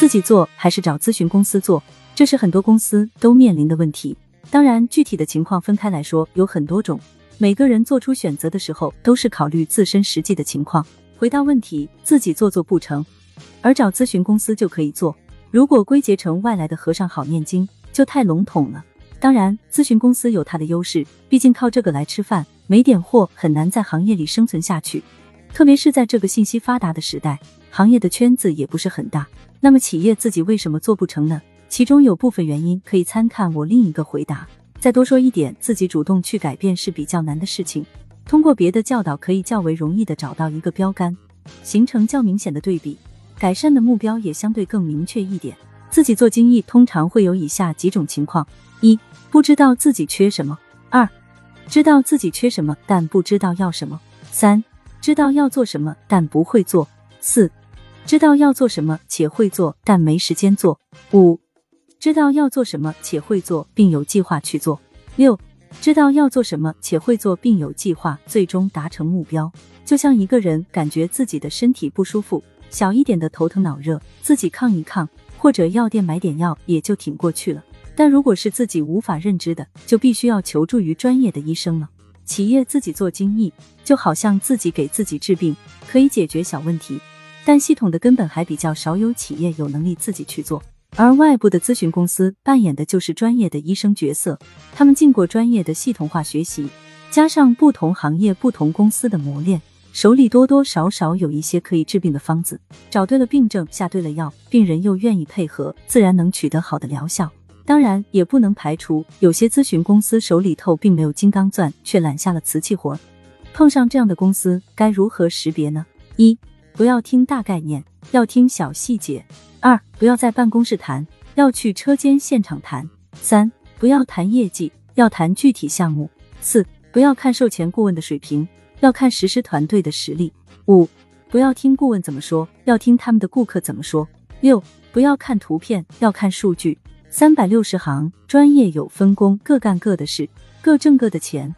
自己做还是找咨询公司做？这是很多公司都面临的问题。当然，具体的情况分开来说有很多种，每个人做出选择的时候都是考虑自身实际的情况。回答问题，自己做做不成，而找咨询公司就可以做。如果归结成外来的和尚好念经，就太笼统了。当然，咨询公司有它的优势，毕竟靠这个来吃饭，没点货很难在行业里生存下去。特别是在这个信息发达的时代，行业的圈子也不是很大。那么，企业自己为什么做不成呢？其中有部分原因可以参看我另一个回答。再多说一点，自己主动去改变是比较难的事情。通过别的教导，可以较为容易的找到一个标杆，形成较明显的对比，改善的目标也相对更明确一点。自己做精益，通常会有以下几种情况：一、不知道自己缺什么；二、知道自己缺什么，但不知道要什么；三、知道要做什么，但不会做；四、知道要做什么且会做，但没时间做；五、知道要做什么且会做，并有计划去做；六。知道要做什么，且会做，并有计划，最终达成目标。就像一个人感觉自己的身体不舒服，小一点的头疼脑热，自己抗一抗，或者药店买点药，也就挺过去了。但如果是自己无法认知的，就必须要求助于专业的医生了。企业自己做精益，就好像自己给自己治病，可以解决小问题，但系统的根本还比较少有企业有能力自己去做。而外部的咨询公司扮演的就是专业的医生角色，他们经过专业的系统化学习，加上不同行业、不同公司的磨练，手里多多少少有一些可以治病的方子。找对了病症，下对了药，病人又愿意配合，自然能取得好的疗效。当然，也不能排除有些咨询公司手里头并没有金刚钻，却揽下了瓷器活。碰上这样的公司，该如何识别呢？一，不要听大概念，要听小细节。二，不要在办公室谈，要去车间现场谈。三，不要谈业绩，要谈具体项目。四，不要看售前顾问的水平，要看实施团队的实力。五，不要听顾问怎么说，要听他们的顾客怎么说。六，不要看图片，要看数据。三百六十行，专业有分工，各干各的事，各挣各的钱。